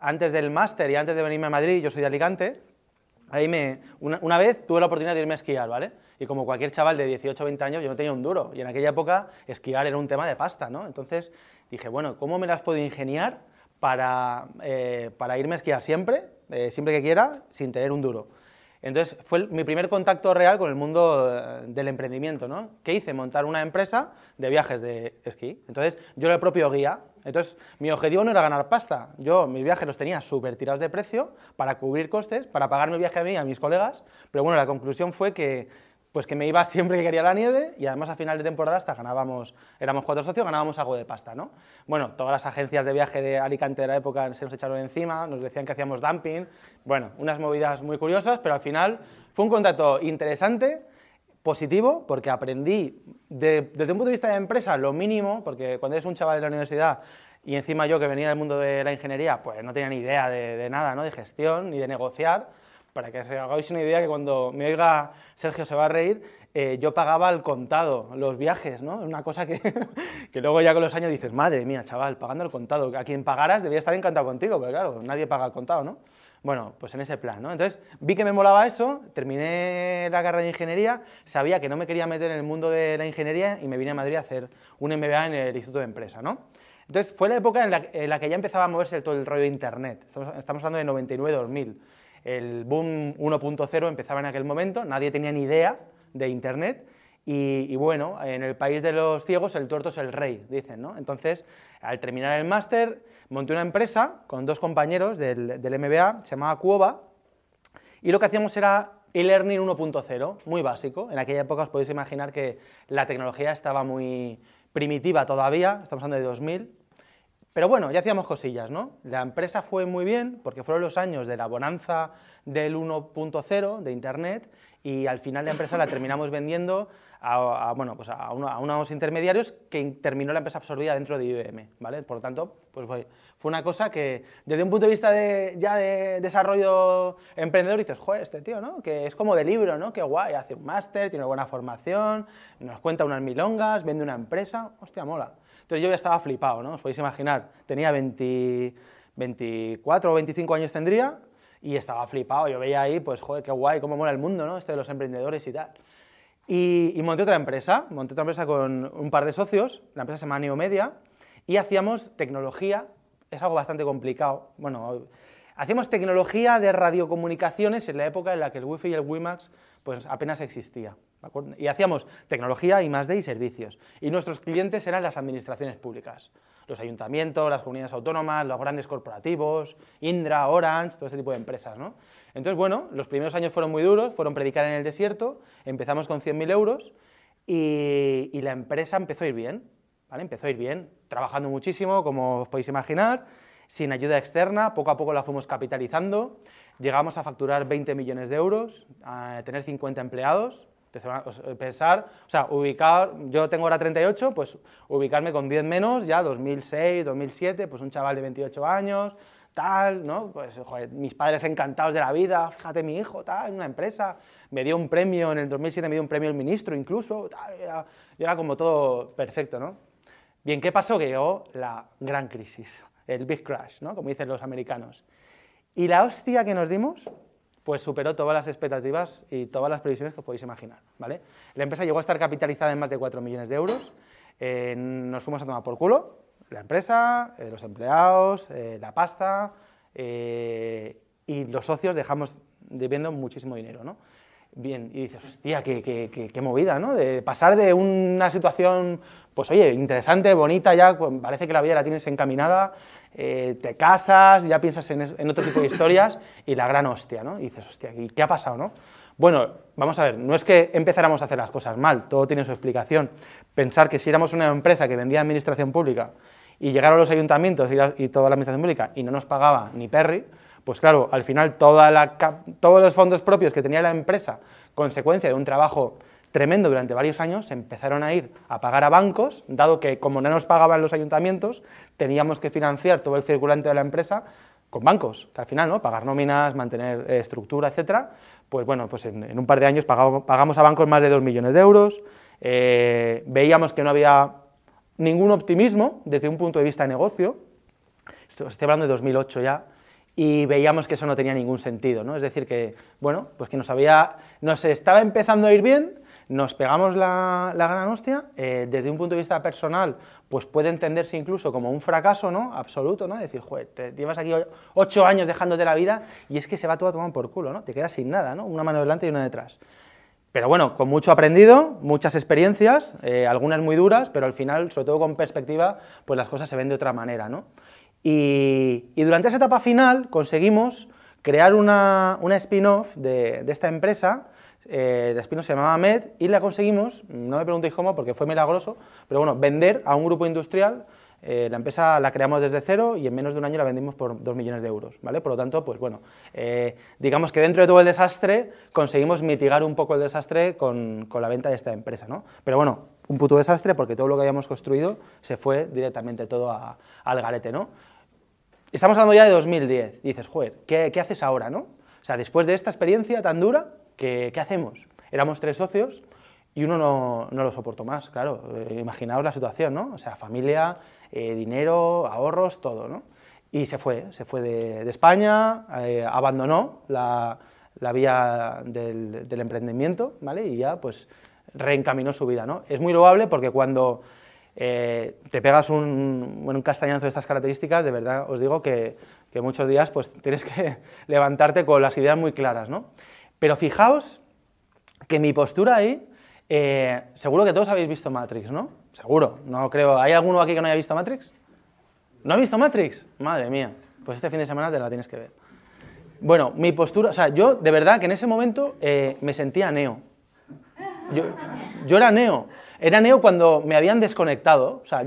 Antes del máster y antes de venirme a Madrid, yo soy de Alicante, ahí me, una, vez tuve la oportunidad de irme a esquiar, ¿vale? Y como cualquier chaval de 18 o 20 años, yo no tenía un duro. Y en aquella época esquiar era un tema de pasta, ¿no? Entonces dije, bueno, ¿cómo me las puedo ingeniar para, eh, para irme a esquiar siempre, eh, siempre que quiera, sin tener un duro? Entonces fue mi primer contacto real con el mundo eh, del emprendimiento, ¿no? ¿Qué hice? Montar una empresa de viajes de esquí. Entonces yo era el propio guía. Entonces mi objetivo no era ganar pasta. Yo mis viajes los tenía súper tirados de precio para cubrir costes, para pagarme el viaje a mí y a mis colegas. Pero bueno, la conclusión fue que pues que me iba siempre que quería la nieve y además a final de temporada hasta ganábamos, éramos cuatro socios, ganábamos algo de pasta, ¿no? Bueno, todas las agencias de viaje de Alicante de la época se nos echaron encima, nos decían que hacíamos dumping, bueno, unas movidas muy curiosas, pero al final fue un contacto interesante, positivo, porque aprendí desde un punto de vista de empresa lo mínimo, porque cuando eres un chaval de la universidad y encima yo que venía del mundo de la ingeniería, pues no tenía ni idea de, de nada, ¿no? De gestión ni de negociar, para que os hagáis una idea que cuando me oiga Sergio se va a reír, eh, yo pagaba al contado los viajes, ¿no? Una cosa que, que, luego ya con los años dices, madre mía, chaval, pagando al contado. A quien pagaras debía estar encantado contigo, pero claro, nadie paga al contado, ¿no? Bueno, pues en ese plan, ¿no? Entonces vi que me molaba eso, terminé la carrera de ingeniería, sabía que no me quería meter en el mundo de la ingeniería y me vine a Madrid a hacer un MBA en el Instituto de Empresa, ¿no? Entonces fue la época en la, que ya empezaba a moverse todo el rollo de Internet. Estamos, hablando de 99-2000 el boom 1.0 empezaba en aquel momento, nadie tenía ni idea de Internet y, bueno, en el país de los ciegos el tuerto es el rey, dicen, ¿no? Entonces, al terminar el máster, monté una empresa con dos compañeros del, MBA, se llamaba Cuova, y lo que hacíamos era e-learning 1.0, muy básico. En aquella época os podéis imaginar que la tecnología estaba muy primitiva todavía, estamos hablando de 2000, pero bueno, ya hacíamos cosillas, ¿no? La empresa fue muy bien porque fueron los años de la bonanza del 1.0 de Internet y al final la empresa la terminamos vendiendo a, bueno, pues a, unos intermediarios que terminó la empresa absorbida dentro de IBM, ¿vale? Por lo tanto, pues fue una cosa que desde un punto de vista de, ya de desarrollo emprendedor dices, joder, este tío, ¿no? Que es como de libro, ¿no? Qué guay, hace un máster, tiene una buena formación, nos cuenta unas milongas, vende una empresa, hostia, mola. Entonces yo ya estaba flipado, ¿no? Os podéis imaginar, tenía 24 o 25 años tendría y estaba flipado. Yo veía ahí, pues, joder, qué guay, cómo mola el mundo, ¿no? Este de los emprendedores y tal. Y, monté otra empresa, monté otra empresa con un par de socios, la empresa se llama Neomedia, y hacíamos tecnología, es algo bastante complicado, bueno, hacíamos tecnología de radiocomunicaciones en la época en la que el Wi-Fi y el WiMAX pues apenas existía. Y hacíamos tecnología y más de y servicios. Y nuestros clientes eran las administraciones públicas, los ayuntamientos, las comunidades autónomas, los grandes corporativos, Indra, Orange, todo ese tipo de empresas. ¿no? Entonces, bueno, los primeros años fueron muy duros, fueron predicar en el desierto, empezamos con 100.000 euros y, la empresa empezó a ir bien, ¿vale? Empezó a ir bien, trabajando muchísimo, como os podéis imaginar, sin ayuda externa, poco a poco la fuimos capitalizando, llegamos a facturar 20 millones de euros, a tener 50 empleados, pensar, o sea, ubicar, yo tengo ahora 38, pues ubicarme con 10 menos, ya 2006, 2007, pues un chaval de 28 años, tal, ¿no? Pues, joder, mis padres encantados de la vida, fíjate mi hijo, tal, en una empresa, me dio un premio, en el 2007 me dio un premio el ministro incluso, tal, era, era como todo perfecto, ¿no? Bien, ¿qué pasó? Que llegó la gran crisis, el big crash, ¿no? Como dicen los americanos. Y la hostia que nos dimos pues superó todas las expectativas y todas las previsiones que os podéis imaginar. ¿vale? La empresa llegó a estar capitalizada en más de 4 millones de euros, eh, nos fuimos a tomar por culo, la empresa, eh, los empleados, eh, la pasta, y los socios dejamos debiendo muchísimo dinero. ¿no? Bien, y dices, hostia, qué, qué, qué, movida, ¿no? De pasar de una situación, pues oye, interesante, bonita, ya parece que la vida la tienes encaminada, eh, te casas, ya piensas en, otro tipo de historias y la gran hostia, ¿no? Y dices, hostia, ¿y qué ha pasado, no? Bueno, vamos a ver, no es que empezáramos a hacer las cosas mal, todo tiene su explicación. Pensar que si éramos una empresa que vendía administración pública y llegaron los ayuntamientos y, toda la administración pública y no nos pagaba ni Perry, pues claro, al final todos los fondos propios que tenía la empresa, consecuencia de un trabajo tremendo durante varios años, se empezaron a ir a pagar a bancos, dado que como no nos pagaban los ayuntamientos, teníamos que financiar todo el circulante de la empresa con bancos, que al final, ¿no? Pagar nóminas, mantener eh, estructura, etcétera, pues bueno, pues en, un par de años pagamos, a bancos más de 2 millones de euros, eh, veíamos que no había ningún optimismo desde un punto de vista de negocio, estoy hablando de 2008 ya, y veíamos que eso no tenía ningún sentido, ¿no? Es decir, que, bueno, pues que nos había, nos estaba empezando a ir bien, nos pegamos la, gran hostia, eh, desde un punto de vista personal, pues puede entenderse incluso como un fracaso, ¿no? Absoluto, ¿no? Decir, joder, te llevas aquí ocho años dejándote la vida y es que se va todo a tomar por culo, ¿no? Te quedas sin nada, ¿no? Una mano delante y una detrás. Pero bueno, con mucho aprendido, muchas experiencias, eh, algunas muy duras, pero al final, sobre todo con perspectiva, pues las cosas se ven de otra manera, ¿no? Y, durante esa etapa final conseguimos crear una, spin-off de, esta empresa, eh, la spin-off se llamaba Med, y la conseguimos, no me preguntéis cómo porque fue milagroso, pero bueno, vender a un grupo industrial. Eh, la empresa la creamos desde cero y en menos de un año la vendimos por dos millones de euros, ¿vale? Por lo tanto, pues bueno, eh, digamos que dentro de todo el desastre conseguimos mitigar un poco el desastre con, con, la venta de esta empresa, ¿no? Pero bueno, un puto desastre porque todo lo que habíamos construido se fue directamente todo al garete, ¿no? Estamos hablando ya de 2010. dices, joder, ¿qué, haces ahora, no? O sea, después de esta experiencia tan dura, ¿qué, hacemos? Éramos tres socios y uno no, lo soportó más, claro. Eh, imaginaos la situación, ¿no? O sea, familia, eh, dinero, ahorros, todo, ¿no? Y se fue, se fue de, España, eh, abandonó la, vía del, del, emprendimiento, ¿vale? Y ya, pues, reencaminó su vida, ¿no? Es muy loable porque cuando eh, te pegas un, un, castañazo de estas características, de verdad os digo que, muchos días pues, tienes que levantarte con las ideas muy claras. ¿no? Pero fijaos que mi postura ahí, eh, seguro que todos habéis visto Matrix, ¿no? Seguro, no creo. ¿Hay alguno aquí que no haya visto Matrix? ¿No ha visto Matrix? Madre mía, pues este fin de semana te la tienes que ver. Bueno, mi postura, o sea, yo de verdad que en ese momento eh, me sentía neo. Yo, yo era neo. Era neo cuando me habían desconectado. O sea,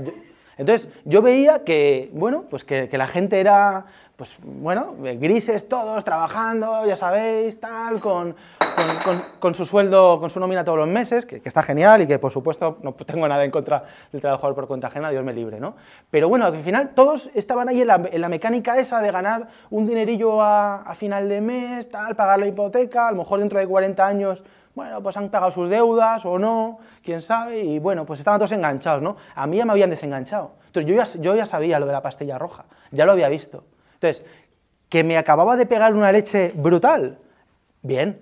entonces, yo veía que, bueno, pues que, la gente era, pues bueno, grises todos, trabajando, ya sabéis, tal, con, con, su sueldo, con su nómina todos los meses, que, está genial y que, por supuesto, no tengo nada en contra del trabajador por cuenta ajena, Dios me libre, ¿no? Pero bueno, al final todos estaban ahí en la, mecánica esa de ganar un dinerillo a, a final de mes, tal, pagar la hipoteca, a lo mejor dentro de 40 años bueno, pues han pagado sus deudas o no, quién sabe, y bueno, pues estaban todos enganchados, ¿no? A mí ya me habían desenganchado. Entonces yo ya, yo ya sabía lo de la pastilla roja, ya lo había visto. Entonces, que me acababa de pegar una leche brutal, bien,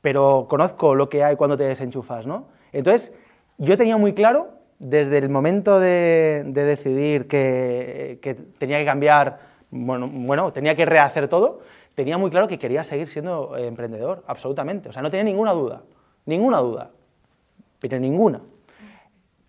pero conozco lo que hay cuando te desenchufas, ¿no? Entonces, yo tenía muy claro, desde el momento de, decidir que, que, tenía que cambiar, bueno, bueno, tenía que rehacer todo, tenía muy claro que quería seguir siendo eh, emprendedor, absolutamente. O sea, no tenía ninguna duda, ninguna duda, pero ninguna.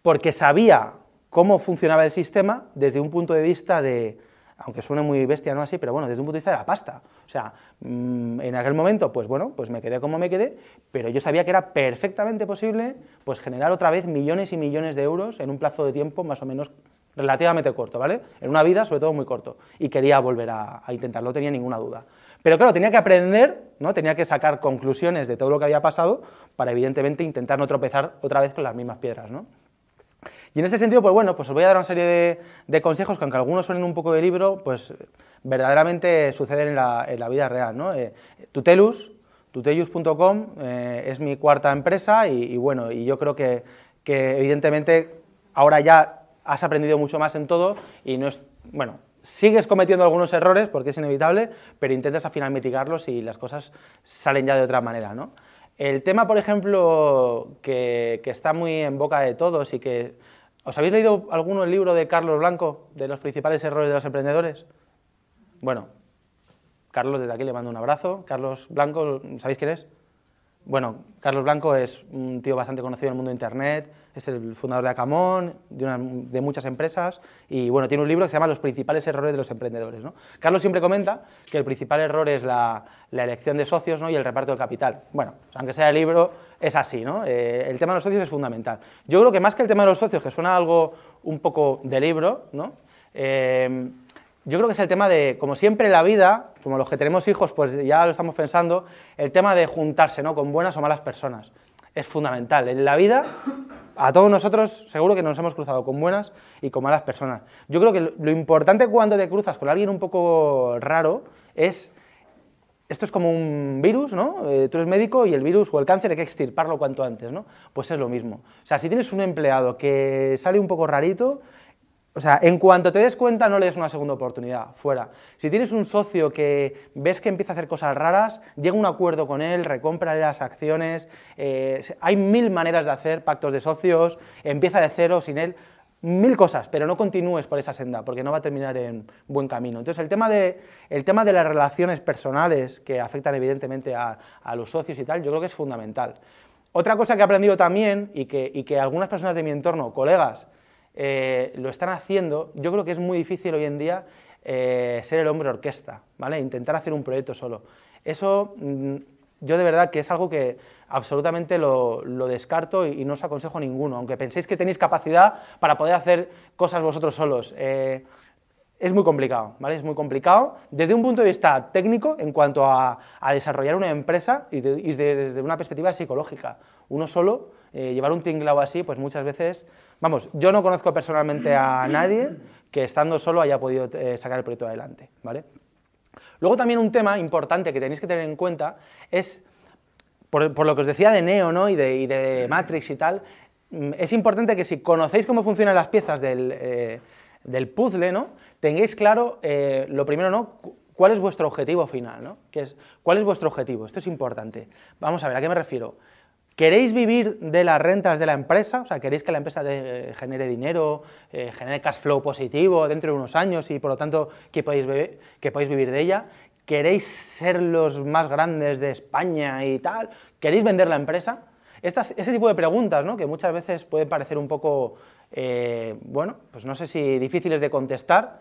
Porque sabía cómo funcionaba el sistema desde un punto de vista de, aunque suene muy bestia, no así, pero bueno, desde un punto de vista de la pasta. O sea, mm, en aquel momento, pues bueno, pues me quedé como me quedé, pero yo sabía que era perfectamente posible pues generar otra vez millones y millones de euros en un plazo de tiempo más o menos relativamente corto, ¿vale? En una vida, sobre todo, muy corto. Y quería volver a, a intentarlo, no tenía ninguna duda. Pero claro, tenía que aprender, ¿no? tenía que sacar conclusiones de todo lo que había pasado para evidentemente intentar no tropezar otra vez con las mismas piedras. ¿no? Y en ese sentido, pues bueno, pues os voy a dar una serie de, consejos que aunque algunos suenen un poco de libro, pues verdaderamente suceden en la, vida real. ¿no? Eh, Tutelus, tutelius.com eh, es mi cuarta empresa y, bueno, y yo creo que, que evidentemente ahora ya has aprendido mucho más en todo y no es, bueno, sigues cometiendo algunos errores porque es inevitable, pero intentas al final mitigarlos y las cosas salen ya de otra manera. ¿no? El tema, por ejemplo, que, está muy en boca de todos y que... ¿Os habéis leído alguno el libro de Carlos Blanco, de los principales errores de los emprendedores? Bueno, Carlos, desde aquí le mando un abrazo. Carlos Blanco, ¿sabéis quién es? Bueno, Carlos Blanco es un tío bastante conocido en el mundo de Internet, es el fundador de Acamón, de, muchas empresas, y bueno, tiene un libro que se llama Los principales errores de los emprendedores. ¿no? Carlos siempre comenta que el principal error es la, elección de socios ¿no? y el reparto del capital. Bueno, pues aunque sea el libro, es así, ¿no? Eh, el tema de los socios es fundamental. Yo creo que más que el tema de los socios, que suena algo un poco de libro, ¿no? Eh, yo creo que es el tema de, como siempre en la vida, como los que tenemos hijos, pues ya lo estamos pensando, el tema de juntarse ¿no? con buenas o malas personas. Es fundamental. En la vida, a todos nosotros seguro que nos hemos cruzado con buenas y con malas personas. Yo creo que lo importante cuando te cruzas con alguien un poco raro es, esto es como un virus, ¿no? Eh, tú eres médico y el virus o el cáncer hay que extirparlo cuanto antes, ¿no? Pues es lo mismo. O sea, si tienes un empleado que sale un poco rarito, o sea, en cuanto te des cuenta, no le des una segunda oportunidad, fuera. Si tienes un socio que ves que empieza a hacer cosas raras, llega a un acuerdo con él, recompra las acciones, eh, hay mil maneras de hacer pactos de socios, empieza de cero sin él, mil cosas, pero no continúes por esa senda, porque no va a terminar en buen camino. Entonces, el tema de, el tema de las relaciones personales que afectan evidentemente a, los socios y tal, yo creo que es fundamental. Otra cosa que he aprendido también y que, y que algunas personas de mi entorno, colegas, eh, lo están haciendo, yo creo que es muy difícil hoy en día eh, ser el hombre orquesta, ¿vale? Intentar hacer un proyecto solo. Eso mm, yo de verdad que es algo que absolutamente lo, descarto y, no os aconsejo ninguno, aunque penséis que tenéis capacidad para poder hacer cosas vosotros solos. Eh, es muy complicado, ¿vale? Es muy complicado desde un punto de vista técnico en cuanto a, desarrollar una empresa y, desde una perspectiva psicológica. Uno solo, llevar un tinglao así, pues muchas veces Vamos, yo no conozco personalmente a nadie que estando solo haya podido eh, sacar el proyecto adelante, ¿vale? Luego también un tema importante que tenéis que tener en cuenta es, por, lo que os decía de Neo ¿no? y, de, Matrix y tal, mm, es importante que si conocéis cómo funcionan las piezas del, eh, puzzle, ¿no? tengáis claro, eh, lo primero, ¿no? ¿Cuál es vuestro objetivo final? ¿no? es, ¿Cuál es vuestro objetivo? Esto es importante. Vamos a ver, ¿a qué me refiero? ¿Queréis vivir de las rentas de la empresa? O sea, ¿queréis que la empresa genere dinero, eh, genere cash flow positivo dentro de unos años y por lo tanto que podáis, que vivir de ella? ¿Queréis ser los más grandes de España y tal? ¿Queréis vender la empresa? ese tipo de preguntas, ¿no? que muchas veces pueden parecer un poco, eh, bueno, pues no sé si difíciles de contestar,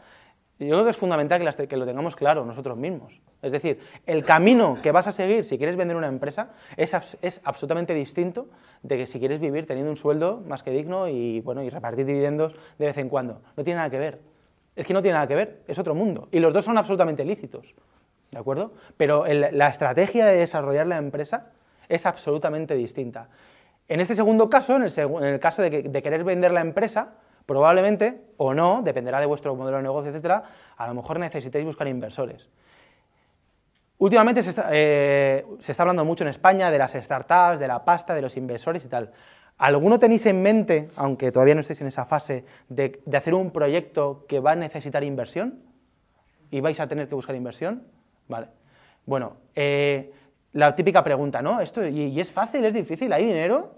yo creo que es fundamental que, lo tengamos claro nosotros mismos. Es decir, el camino que vas a seguir si quieres vender una empresa es, absolutamente distinto de que si quieres vivir teniendo un sueldo más que digno y, bueno, y repartir dividendos de vez en cuando. No tiene nada que ver. Es que no tiene nada que ver, es otro mundo. Y los dos son absolutamente lícitos. ¿De acuerdo? Pero la estrategia de desarrollar la empresa es absolutamente distinta. En este segundo caso, en el, caso de querer vender la empresa, Probablemente, o no, dependerá de vuestro modelo de negocio, etcétera, a lo mejor necesitéis buscar inversores. Últimamente eh, se está, hablando mucho en España de las startups, de la pasta, de los inversores y tal. ¿Alguno tenéis en mente, aunque todavía no estéis en esa fase, de, hacer un proyecto que va a necesitar inversión? ¿Y vais a tener que buscar inversión? Vale. Bueno, eh, la típica pregunta, ¿no? ¿Esto, y, y, es fácil? ¿Es difícil? ¿Hay dinero?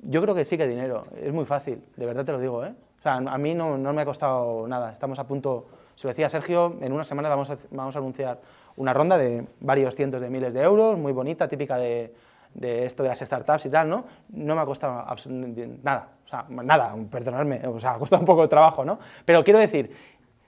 Yo creo que sí que hay dinero. Es muy fácil, de verdad te lo digo, ¿eh? O sea, a mí no, me ha costado nada. Estamos a punto, se lo decía Sergio, en una semana vamos a, vamos a anunciar una ronda de varios cientos de miles de euros, muy bonita, típica de, esto de las startups y tal, ¿no? No me ha costado nada, o sea, nada, perdonadme, o sea, ha costado un poco de trabajo, ¿no? Pero quiero decir,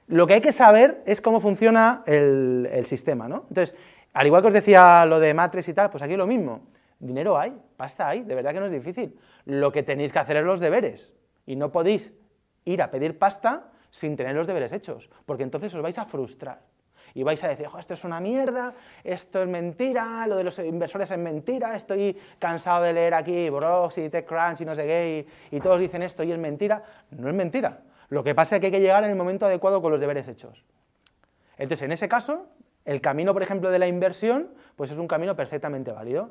lo que hay que saber es cómo funciona el, el sistema, ¿no? Entonces, al igual que os decía lo de Matrix y tal, pues aquí lo mismo. Dinero hay, pasta hay, de verdad que no es difícil. Lo que tenéis que hacer es los deberes y no podéis ir a pedir pasta sin tener los deberes hechos, porque entonces os vais a frustrar. Y vais a decir, esto es una mierda, esto es mentira, lo de los inversores es mentira, estoy cansado de leer aquí Brox y TechCrunch y no sé qué, y, todos dicen esto y es mentira. No es mentira. Lo que pasa es que hay que llegar en el momento adecuado con los deberes hechos. Entonces, en ese caso, el camino, por ejemplo, de la inversión, pues es un camino perfectamente válido.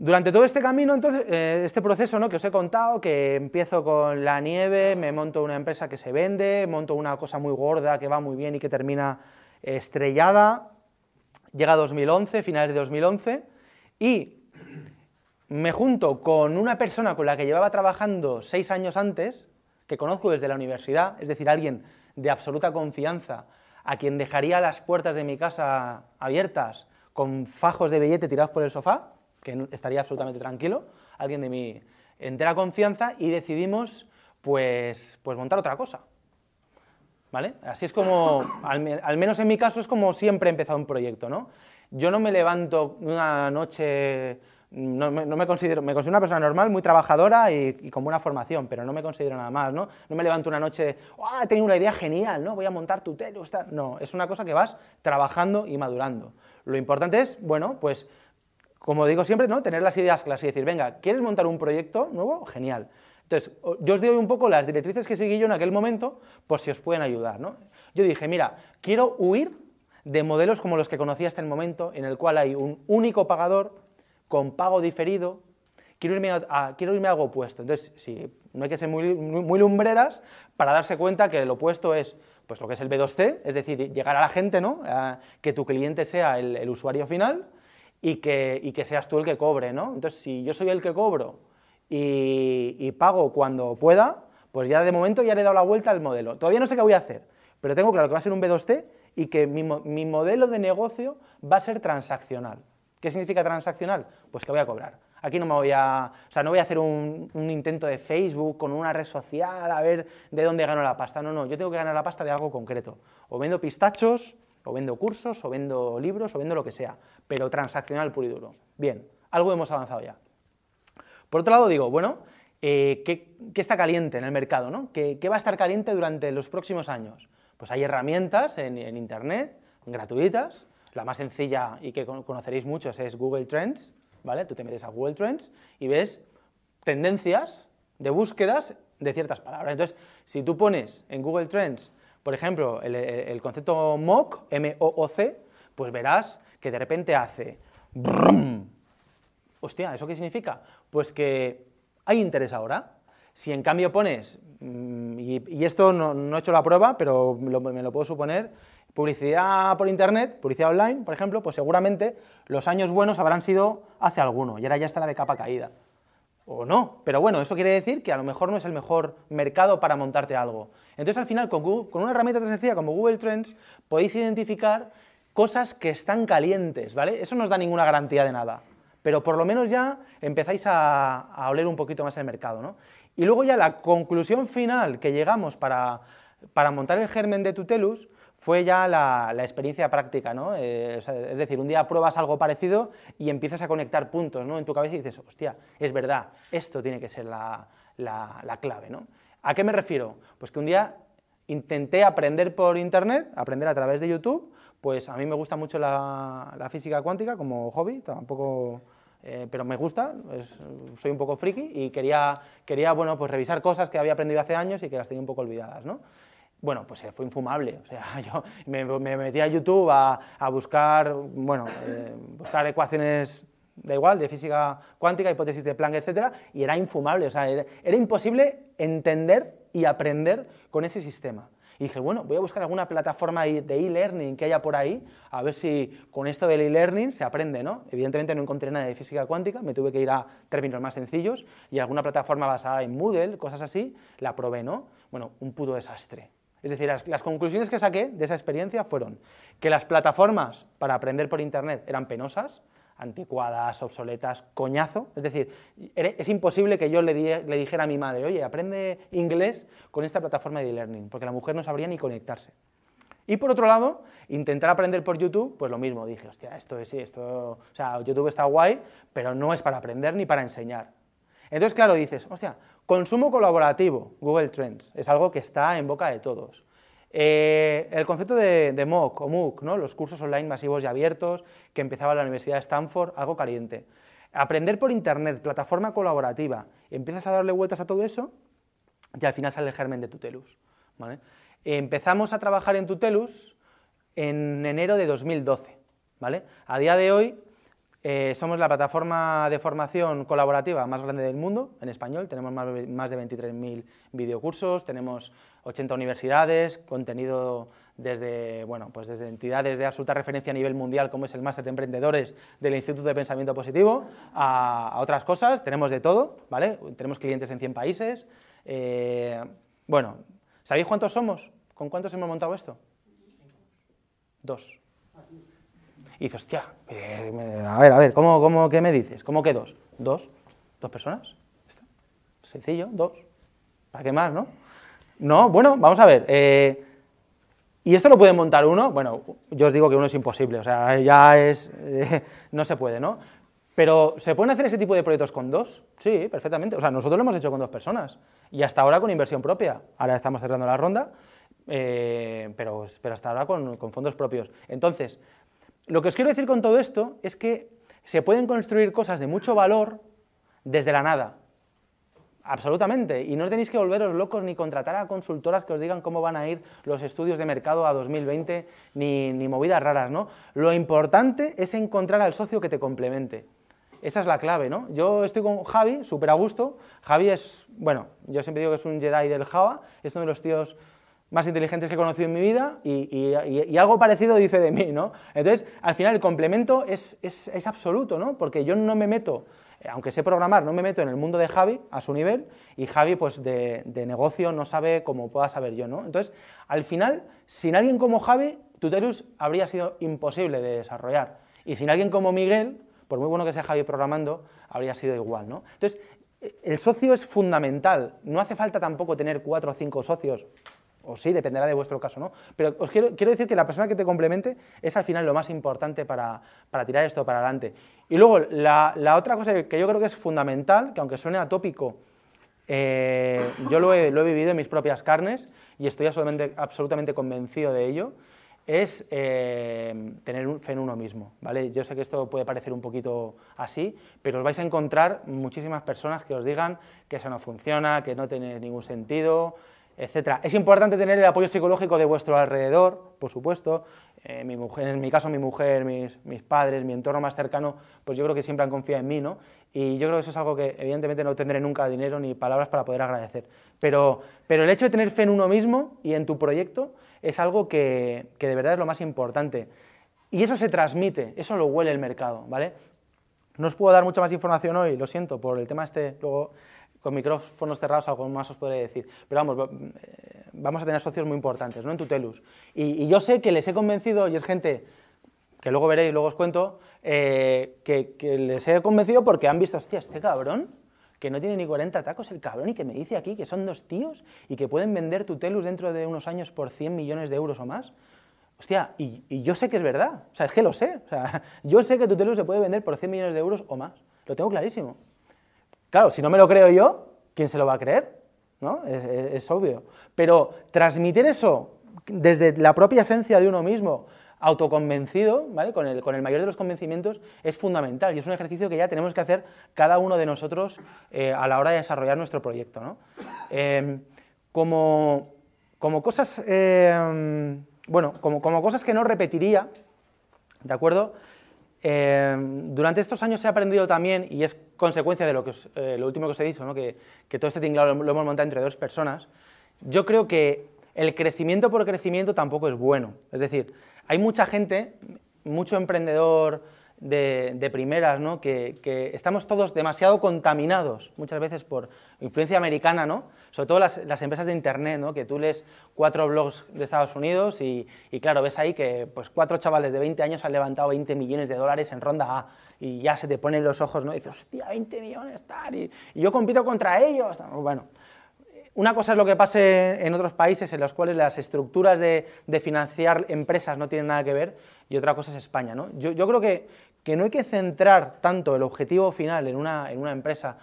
Durante todo este camino, entonces, eh, este proceso ¿no? que os he contado, que empiezo con la nieve, me monto una empresa que se vende, monto una cosa muy gorda que va muy bien y que termina estrellada, llega 2011, finales de 2011, y me junto con una persona con la que llevaba trabajando seis años antes, que conozco desde la universidad, es decir, alguien de absoluta confianza, a quien dejaría las puertas de mi casa abiertas con fajos de billete tirados por el sofá, que estaría absolutamente tranquilo, alguien de mi entera confianza, y decidimos pues, pues montar otra cosa. ¿Vale? Así es como, al, menos en mi caso, es como siempre he empezado un proyecto, ¿no? Yo no me levanto una noche, no me, considero, me considero una persona normal, muy trabajadora y, con buena formación, pero no me considero nada más, ¿no? No me levanto una noche, ¡ah, he tenido una idea genial, ¿no? Voy a montar tu tele, no, es una cosa que vas trabajando y madurando. Lo importante es, bueno, pues como digo siempre, ¿no? tener las ideas claras y decir, venga, ¿quieres montar un proyecto nuevo? Genial. Entonces, yo os doy un poco las directrices que seguí yo en aquel momento por si os pueden ayudar. ¿no? Yo dije, mira, quiero huir de modelos como los que conocí hasta el momento, en el cual hay un único pagador con pago diferido, quiero irme a, quiero irme a algo opuesto. Entonces, sí, no hay que ser muy, muy, lumbreras para darse cuenta que el opuesto es pues, lo que es el B2C, es decir, llegar a la gente, ¿no? que tu cliente sea el, usuario final y que, y que, seas tú el que cobre. ¿no? Entonces, si yo soy el que cobro y, pago cuando pueda, pues ya de momento ya le he dado la vuelta al modelo. Todavía no sé qué voy a hacer, pero tengo claro que va a ser un B2C y que mi, mi modelo de negocio va a ser transaccional. ¿Qué significa transaccional? Pues que voy a cobrar. Aquí no me voy a, o sea, no voy a hacer un, intento de Facebook con una red social a ver de dónde gano la pasta. No, no, yo tengo que ganar la pasta de algo concreto. O vendo pistachos, o vendo cursos, o vendo libros, o vendo lo que sea, pero transaccional puro y duro. Bien, algo hemos avanzado ya. Por otro lado digo, bueno, eh, ¿qué, está caliente en el mercado? ¿no? ¿Qué, va a estar caliente durante los próximos años? Pues hay herramientas en, en Internet gratuitas. La más sencilla y que conoceréis muchos es Google Trends, ¿vale? Tú te metes a Google Trends y ves tendencias de búsquedas de ciertas palabras. Entonces, si tú pones en Google Trends, por ejemplo, el, concepto MOOC, M-O-O-C, pues verás que de repente hace... Hostia, ¿eso qué significa? Pues que hay interés ahora. Si en cambio pones, mm, y, esto no, he hecho la prueba, pero me lo puedo suponer, Publicidad por Internet, publicidad online, por ejemplo, pues seguramente los años buenos habrán sido hace alguno y ahora ya está la de capa caída. O no, pero bueno, eso quiere decir que a lo mejor no es el mejor mercado para montarte algo. Entonces al final con, una herramienta tan sencilla como Google Trends podéis identificar cosas que están calientes, ¿vale? Eso no os da ninguna garantía de nada, pero por lo menos ya empezáis a, oler un poquito más el mercado, ¿no? Y luego ya la conclusión final que llegamos para, montar el germen de Tutelus fue ya la, experiencia práctica, ¿no? Eh, es decir, un día pruebas algo parecido y empiezas a conectar puntos, ¿no? En tu cabeza y dices, hostia, es verdad, esto tiene que ser la, clave, ¿no? ¿A qué me refiero? Pues que un día intenté aprender por internet, aprender a través de YouTube, pues a mí me gusta mucho la, física cuántica como hobby, tampoco... Eh, pero me gusta, soy un poco friki y quería, quería bueno, pues revisar cosas que había aprendido hace años y que las tenía un poco olvidadas. ¿no? bueno, pues fue infumable. O sea, yo me, metí a YouTube a, buscar, bueno, eh, buscar ecuaciones, da igual, de física cuántica, hipótesis de Planck, etc. Y era infumable, o sea, era, imposible entender y aprender con ese sistema. Y dije, bueno, voy a buscar alguna plataforma de e-learning que haya por ahí, a ver si con esto del e-learning se aprende, ¿no? Evidentemente no encontré nada de física cuántica, me tuve que ir a términos más sencillos y alguna plataforma basada en Moodle, cosas así, la probé, ¿no? Bueno, un puto desastre. Es decir, las, conclusiones que saqué de esa experiencia fueron que las plataformas para aprender por Internet eran penosas, anticuadas, obsoletas, coñazo. Es decir, es imposible que yo le, dijera a mi madre, oye, aprende inglés con esta plataforma de e-learning, porque la mujer no sabría ni conectarse. Y por otro lado, intentar aprender por YouTube, pues lo mismo. Dije, hostia, esto es esto. O sea, YouTube está guay, pero no es para aprender ni para enseñar. Entonces, claro, dices, hostia, Consumo colaborativo, Google Trends, es algo que está en boca de todos. Eh, el concepto de, MOOC o MOOC, ¿no? los cursos online masivos y abiertos que empezaba la Universidad de Stanford, algo caliente. Aprender por Internet, plataforma colaborativa, empiezas a darle vueltas a todo eso y al final sale el germen de Tutelus. Empezamos a trabajar en Tutelus en enero de 2012. ¿vale? A día de hoy eh, somos la plataforma de formación colaborativa más grande del mundo en español. Tenemos más, de 23.000 videocursos, tenemos 80 universidades, contenido desde, bueno, pues desde entidades de absoluta referencia a nivel mundial, como es el Máster de Emprendedores del Instituto de Pensamiento Positivo, a, otras cosas. Tenemos de todo, ¿vale? Tenemos clientes en 100 países. Eh, bueno, ¿sabéis cuántos somos? ¿Con cuántos hemos montado esto? Dos. Y dices, hostia, eh, a ver, a ver, ¿cómo, cómo, ¿qué me dices? ¿Cómo que dos? ¿Dos? ¿Dos personas? Sencillo, dos. ¿Para qué más, no? No, bueno, vamos a ver. Eh, ¿Y esto lo puede montar uno? Bueno, yo os digo que uno es imposible, o sea, ya es. Eh, no se puede, ¿no? Pero ¿se pueden hacer ese tipo de proyectos con dos? Sí, perfectamente. O sea, nosotros lo hemos hecho con dos personas. Y hasta ahora con inversión propia. Ahora estamos cerrando la ronda, pero, pero hasta ahora con, con fondos propios. Entonces, lo que os quiero decir con todo esto es que se pueden construir cosas de mucho valor desde la nada. Absolutamente. Y no tenéis que volveros locos ni contratar a consultoras que os digan cómo van a ir los estudios de mercado a 2020, ni, movidas raras, ¿no? Lo importante es encontrar al socio que te complemente. esa es la clave, ¿no? Yo estoy con Javi, súper a gusto. Javi es, bueno, yo siempre digo que es un Jedi del Java, es uno de los tíos más inteligentes que he conocido en mi vida y, algo parecido dice de mí, ¿no? Entonces, al final el complemento es, es, absoluto, ¿no? Porque yo no me meto, aunque sé programar, no me meto en el mundo de Javi a su nivel y Javi, pues de, de negocio no sabe como pueda saber yo, ¿no? Entonces, al final, sin alguien como Javi, Tutelus habría sido imposible de desarrollar. Y sin alguien como Miguel, por muy bueno que sea Javi programando, habría sido igual, ¿no? Entonces, el socio es fundamental. No hace falta tampoco tener cuatro o cinco socios o sí, dependerá de vuestro caso, ¿no? Pero os quiero, decir que la persona que te complemente es al final lo más importante para, tirar esto para adelante. Y luego, la, otra cosa que yo creo que es fundamental, que aunque suene atópico, eh, yo lo he, vivido en mis propias carnes y estoy absolutamente, absolutamente convencido de ello, es eh, tener fe en uno mismo, ¿vale? Yo sé que esto puede parecer un poquito así, pero os vais a encontrar muchísimas personas que os digan que eso no funciona, que no tiene ningún sentido, etcétera. Es importante tener el apoyo psicológico de vuestro alrededor, por supuesto. Eh, en mi caso, mi mujer, mis, mis, padres, mi entorno más cercano, pues yo creo que siempre han confiado en mí, ¿no? Y yo creo que eso es algo que evidentemente no tendré nunca dinero ni palabras para poder agradecer. Pero, pero el hecho de tener fe en uno mismo y en tu proyecto es algo que, que de verdad es lo más importante. Y eso se transmite, eso lo huele el mercado, ¿vale? No os puedo dar mucha más información hoy, lo siento, por el tema este, luego con micrófonos cerrados algo más os podré decir. Pero vamos, eh, vamos a tener socios muy importantes ¿no? en Tutelus. Y, y, yo sé que les he convencido, y es gente que luego veréis, luego os cuento, eh, que, les he convencido porque han visto, hostia, este cabrón, que no tiene ni 40 tacos el cabrón y que me dice aquí que son dos tíos y que pueden vender Tutelus dentro de unos años por 100 millones de euros o más. Hostia, y, y yo sé que es verdad, o sea, es que lo sé. O sea, yo sé que Tutelus se puede vender por 100 millones de euros o más, lo tengo clarísimo. Claro, si no me lo creo yo, ¿quién se lo va a creer? ¿No? Es, obvio. Pero transmitir eso desde la propia esencia de uno mismo, autoconvencido, ¿vale? con, el, con el mayor de los convencimientos, es fundamental y es un ejercicio que ya tenemos que hacer cada uno de nosotros eh, a la hora de desarrollar nuestro proyecto. ¿no? Em, como, como, cosas, em, bueno, como, como cosas que no repetiría, ¿de acuerdo? Em, durante estos años he aprendido también, y es consecuencia de lo, que eh, lo último que os he dicho, que, todo este tinglado lo, hemos montado entre dos personas, yo creo que el crecimiento por crecimiento tampoco es bueno. Es decir, hay mucha gente, mucho emprendedor de, primeras, ¿no? que, estamos todos demasiado contaminados muchas veces por influencia americana, ¿no? sobre todo las, empresas de Internet, ¿no? que tú lees cuatro blogs de Estados Unidos y, claro, ves ahí que pues, cuatro chavales de 20 años han levantado 20 millones de dólares en ronda A y ya se te ponen los ojos, ¿no? Y dices, hostia, 20 millones, tal, y, yo compito contra ellos. Bueno, una cosa es lo que pase en otros países en los cuales las estructuras de, financiar empresas no tienen nada que ver y otra cosa es España. ¿no? Yo, yo, creo que, que, no hay que centrar tanto el objetivo final en una, en una empresa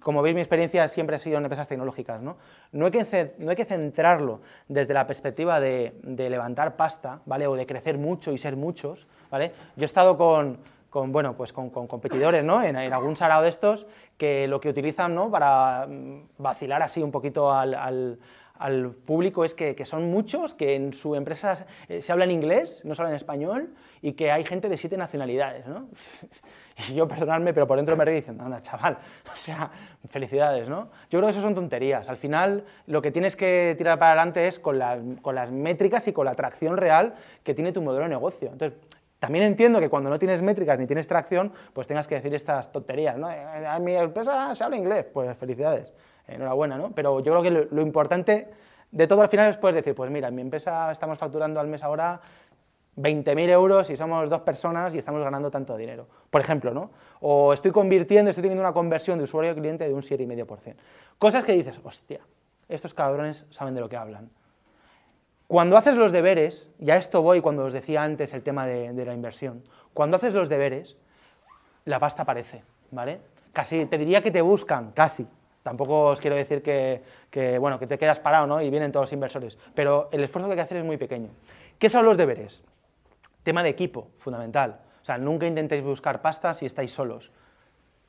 como veis, mi experiencia siempre ha sido en empresas tecnológicas. No, no, hay, que, no hay que centrarlo desde la perspectiva de, levantar pasta ¿vale? o de crecer mucho y ser muchos. ¿vale? Yo he estado con, con bueno, pues con, competidores ¿no? en, algún sarao de estos que lo que utilizan ¿no? para mm, vacilar así un poquito al, público es que, son muchos, que en su empresa se habla en inglés, no se habla en español, y que hay gente de siete nacionalidades. ¿no? Y yo, perdonadme, pero por dentro me reí diciendo, anda, chaval, o sea, felicidades, ¿no? Yo creo que eso son tonterías. Al final, lo que tienes que tirar para adelante es con, con las métricas y con la tracción real que tiene tu modelo de negocio. Entonces, también entiendo que cuando no tienes métricas ni tienes tracción, pues tengas que decir estas tonterías, ¿no? A mi empresa se habla inglés, pues felicidades, enhorabuena, ¿no? Pero yo creo que lo, lo importante de todo al final es poder decir, pues mira, en mi empresa estamos facturando al mes ahora 20.000 euros y somos dos personas y estamos ganando tanto dinero, por ejemplo, ¿no? O estoy convirtiendo, estoy teniendo una conversión de usuario a cliente de un 7,5%. Cosas que dices, hostia, estos cabrones saben de lo que hablan. Cuando haces los deberes, ya esto voy cuando os decía antes el tema de, la inversión, cuando haces los deberes, la pasta aparece, ¿vale? Casi, te diría que te buscan, casi. Tampoco os quiero decir que, que, bueno, que te quedas parado ¿no? y vienen todos los inversores, pero el esfuerzo que hay que hacer es muy pequeño. ¿Qué son los deberes? Tema de equipo, fundamental. O sea, nunca intentéis buscar pasta si estáis solos.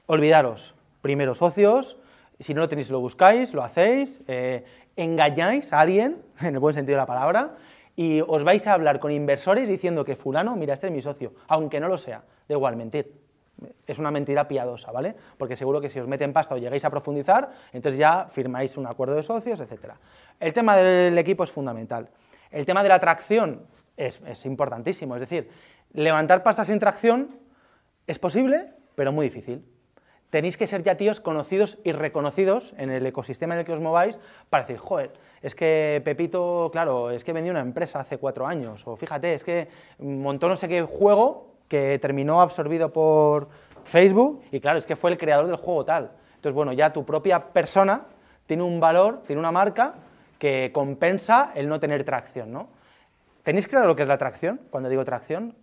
Olvidaros, primero socios, si no lo tenéis lo buscáis, lo hacéis, eh, engañáis a alguien, en el buen sentido de la palabra, y os vais a hablar con inversores diciendo que fulano, mira, este es mi socio, aunque no lo sea, da igual, mentir. es una mentira piadosa, ¿vale? Porque seguro que si os meten pasta o llegáis a profundizar, entonces ya firmáis un acuerdo de socios, etc. El tema del equipo es fundamental. El tema de la tracción es, es importantísimo, es decir, levantar pasta sin tracción es posible, pero muy difícil. Tenéis que ser ya tíos conocidos y reconocidos en el ecosistema en el que os mováis para decir, joder, es que Pepito, claro, es que vendió una empresa hace cuatro años, o fíjate, es que montó no sé qué juego que terminó absorbido por Facebook y claro, es que fue el creador del juego tal. Entonces, bueno, ya tu propia persona tiene un valor, tiene una marca que compensa el no tener tracción, ¿no? ¿Tenéis claro lo que es la tracción cuando digo tracción?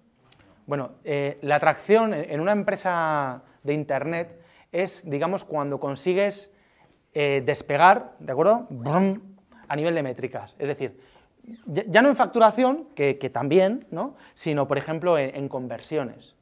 Bueno, eh, la tracción en una empresa de Internet es, digamos, cuando consigues eh, despegar, ¿de acuerdo? A nivel de métricas. Es decir, ya no en facturación, que, también, ¿no? sino, por ejemplo, en, conversiones.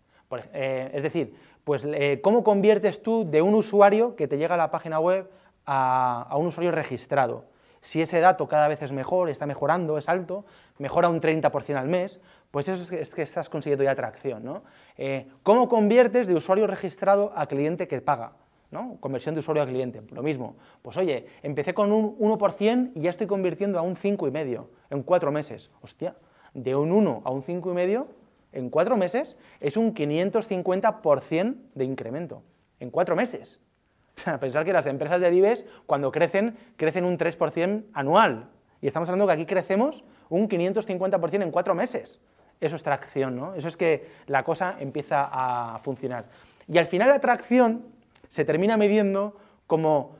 Eh, es decir, pues, eh, ¿cómo conviertes tú de un usuario que te llega a la página web a, un usuario registrado? Si ese dato cada vez es mejor, está mejorando, es alto, mejora un 30% al mes, pues eso es que, estás consiguiendo ya atracción. ¿no? Eh, ¿Cómo conviertes de usuario registrado a cliente que paga? ¿no? Conversión de usuario a cliente, lo mismo. Pues oye, empecé con un 1% y ya estoy convirtiendo a un 5,5% en cuatro meses. Hostia, de un 1 a un 5,5% en cuatro meses es un 550% de incremento. En cuatro meses. O sea, pensar que las empresas de IBEX, cuando crecen, crecen un 3% anual. Y estamos hablando que aquí crecemos un 550% en cuatro meses. Eso es tracción, ¿no? Eso es que la cosa empieza a funcionar. Y al final la tracción se termina midiendo como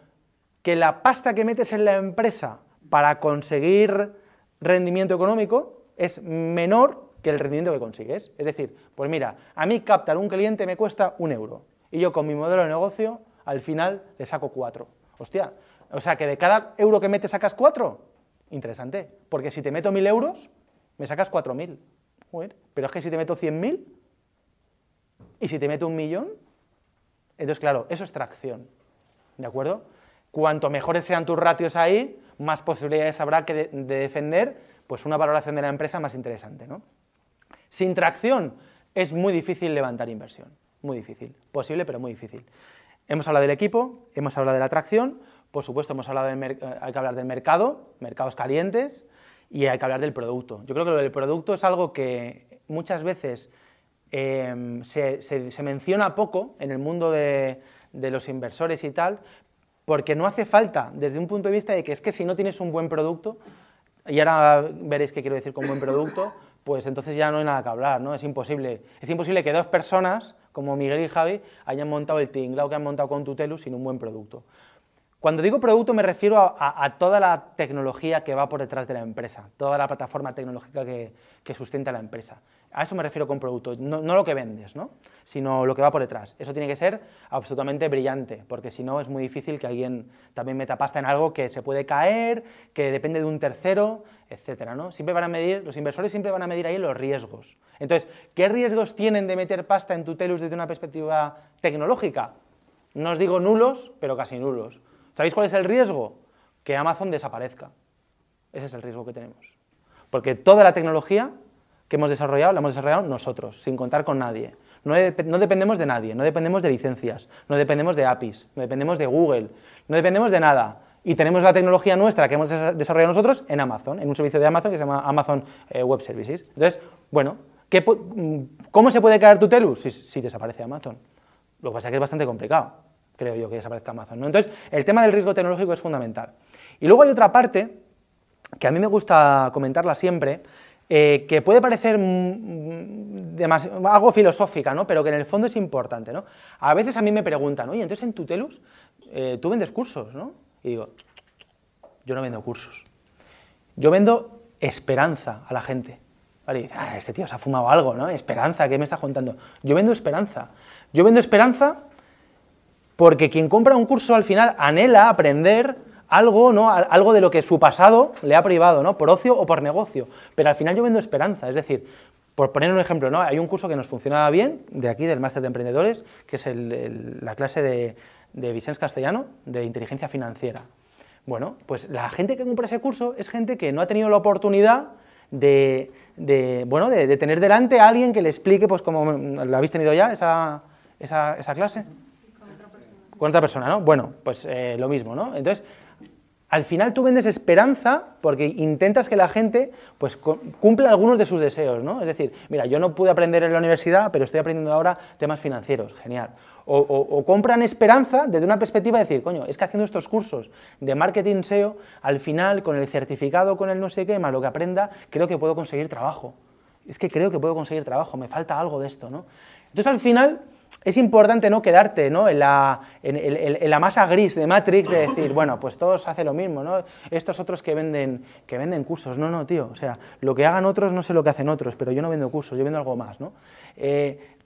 que la pasta que metes en la empresa para conseguir rendimiento económico es menor que el rendimiento que consigues. Es decir, pues mira, a mí captar un cliente me cuesta un euro y yo con mi modelo de negocio al final le saco cuatro. Hostia, o sea que de cada euro que metes sacas cuatro. Interesante, porque si te meto mil euros, me sacas cuatro mil. Pero es que si te meto cien mil y si te meto un millón, entonces, claro, eso es tracción. ¿De acuerdo? Cuanto mejores sean tus ratios ahí, más posibilidades habrá que de, defender pues, una valoración de la empresa más interesante. ¿no? Sin tracción es muy difícil levantar inversión. Muy difícil. Posible, pero muy difícil. Hemos hablado del equipo, hemos hablado de la tracción, por supuesto hemos hablado del eh, hay que hablar del mercado, mercados calientes, y hay que hablar del producto. Yo creo que lo del producto es algo que muchas veces Em, se, menciona poco en el mundo de, los inversores y tal, porque no hace falta desde un punto de vista de que es que si no tienes un buen producto, y ahora veréis qué quiero decir con buen producto, pues entonces ya no hay nada que hablar, ¿no? Es imposible. Es imposible que dos personas, como Miguel y Javi, hayan montado el tinglao que han montado con Tutelus sin un buen producto. Cuando digo producto me refiero a, toda la tecnología que va por detrás de la empresa, toda la plataforma tecnológica que, sustenta la empresa. A eso me refiero con producto, no, lo que vendes, ¿no? sino lo que va por detrás. Eso tiene que ser absolutamente brillante, porque si no es muy difícil que alguien también meta pasta en algo que se puede caer, que depende de un tercero, etc. ¿no? Siempre van a medir, los inversores siempre van a medir ahí los riesgos. Entonces, ¿qué riesgos tienen de meter pasta en Tutelus desde una perspectiva tecnológica? No os digo nulos, pero casi nulos. ¿Sabéis cuál es el riesgo? Que Amazon desaparezca. Ese es el riesgo que tenemos. Porque toda la tecnología que hemos desarrollado la hemos desarrollado nosotros, sin contar con nadie. No, dependemos de nadie, no dependemos de licencias, no dependemos de APIs, no dependemos de Google, no dependemos de nada. Y tenemos la tecnología nuestra que hemos desarrollado nosotros en Amazon, en un servicio de Amazon que se llama Amazon eh, Web Services. Entonces, bueno, mm, ¿cómo se puede caer Tutelus si, si desaparece Amazon? Lo que pasa es que es bastante complicado creo yo, que desaparezca Amazon. Entonces, el tema del riesgo tecnológico es fundamental. Y luego hay otra parte, que a mí me gusta comentarla siempre, eh, que puede parecer mm, mm, algo filosófica, ¿no? pero que en el fondo es importante. ¿no? A veces a mí me preguntan, oye, entonces en Tutelus eh, tú vendes cursos, ¿no? Y digo, yo no vendo cursos. Yo vendo esperanza a la gente. ¿Vale? Y dice, ah, este tío se ha fumado algo, ¿no? Esperanza, ¿qué me está contando? Yo vendo esperanza. Yo vendo esperanza porque quien compra un curso al final anhela aprender algo, ¿no? algo de lo que su pasado le ha privado, ¿no? por ocio o por negocio. Pero al final yo vendo esperanza, es decir, por poner un ejemplo, ¿no? hay un curso que nos funciona bien, de aquí, del máster de emprendedores, que es la clase de, Vicens Castellano, de inteligencia financiera. Bueno, pues la gente que compra ese curso es gente que no ha tenido la oportunidad de, bueno, de, tener delante a alguien que le explique, pues como la habéis tenido ya, esa, esa clase? Con otra persona. ¿no? Bueno, pues eh, lo mismo, ¿no? Entonces, al final tú vendes esperanza porque intentas que la gente pues, cumpla algunos de sus deseos, ¿no? Es decir, mira, yo no pude aprender en la universidad, pero estoy aprendiendo ahora temas financieros, genial. O, compran esperanza desde una perspectiva de decir, coño, es que haciendo estos cursos de marketing SEO, al final, con el certificado, con el no sé qué, más lo que aprenda, creo que puedo conseguir trabajo. Es que creo que puedo conseguir trabajo, me falta algo de esto, ¿no? Entonces, al final, es importante no quedarte ¿no? En, la, en, la, masa gris de Matrix de decir, bueno, pues todos hacen lo mismo, ¿no? estos otros que venden, que venden cursos, no, no, tío, o sea, lo que hagan otros no sé lo que hacen otros, pero yo no vendo cursos, yo vendo algo más. ¿no? Eh,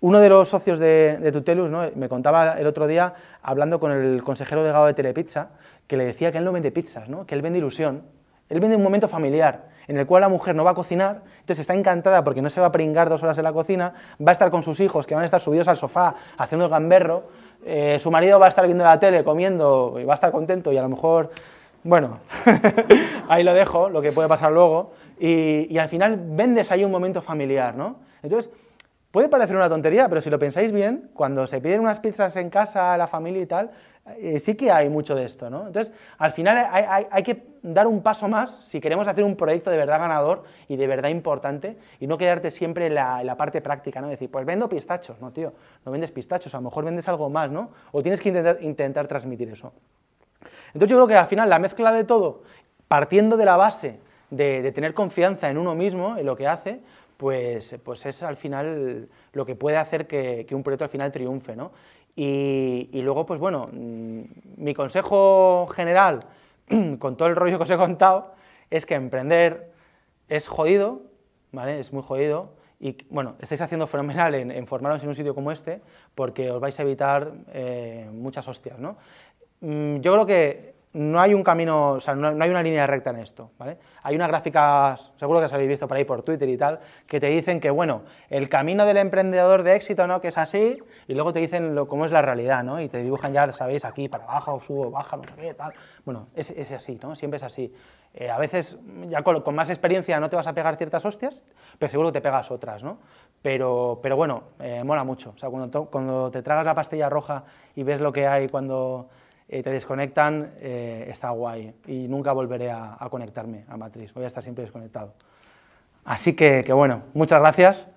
uno de los socios de, Tutelus ¿no? me contaba el otro día, hablando con el consejero delegado de Telepizza, que le decía que él no vende pizzas, ¿no? que él vende ilusión, él vende un momento familiar en el cual la mujer no va a cocinar, entonces está encantada porque no se va a pringar dos horas en la cocina, va a estar con sus hijos que van a estar subidos al sofá haciendo el gamberro, eh, su marido va a estar viendo la tele, comiendo y va a estar contento y a lo mejor, bueno, ahí lo dejo, lo que puede pasar luego, y, y al final vendes ahí un momento familiar, ¿no? Entonces, Puede parecer una tontería, pero si lo pensáis bien, cuando se piden unas pizzas en casa, a la familia y tal, eh, sí que hay mucho de esto, ¿no? Entonces, al final hay, que dar un paso más si queremos hacer un proyecto de verdad ganador y de verdad importante y no quedarte siempre en la, parte práctica, ¿no? Decir, pues vendo pistachos, no, tío, no vendes pistachos, a lo mejor vendes algo más, ¿no? O tienes que intentar, intentar transmitir eso. Entonces, yo creo que al final la mezcla de todo, partiendo de la base de, tener confianza en uno mismo, en lo que hace, pues, pues es al final lo que puede hacer que, un proyecto al final triunfe. ¿no? Y, luego, pues bueno, mm, mi consejo general, con todo el rollo que os he contado, es que emprender es jodido, ¿vale? Es muy jodido. Y bueno, estáis haciendo fenomenal en, formaros en un sitio como este, porque os vais a evitar eh, muchas hostias, ¿no? Mm, yo creo que no hay un camino, o sea, no, hay una línea recta en esto, ¿vale? Hay unas gráficas, seguro que os habéis visto por ahí por Twitter y tal, que te dicen que, bueno, el camino del emprendedor de éxito, ¿no? Que es así, y luego te dicen lo, cómo es la realidad, ¿no? Y te dibujan ya, sabéis, aquí para abajo, subo, baja, no sé qué, tal. Bueno, es, es así, ¿no? Siempre es así. Eh, a veces, ya con, más experiencia no te vas a pegar ciertas hostias, pero seguro que te pegas otras, ¿no? Pero, pero bueno, eh, mola mucho. O sea, cuando, cuando te tragas la pastilla roja y ves lo que hay cuando eh, te desconectan, eh, está guay. Y nunca volveré a, conectarme a Matriz, voy a estar siempre desconectado. Así que, que bueno, muchas gracias.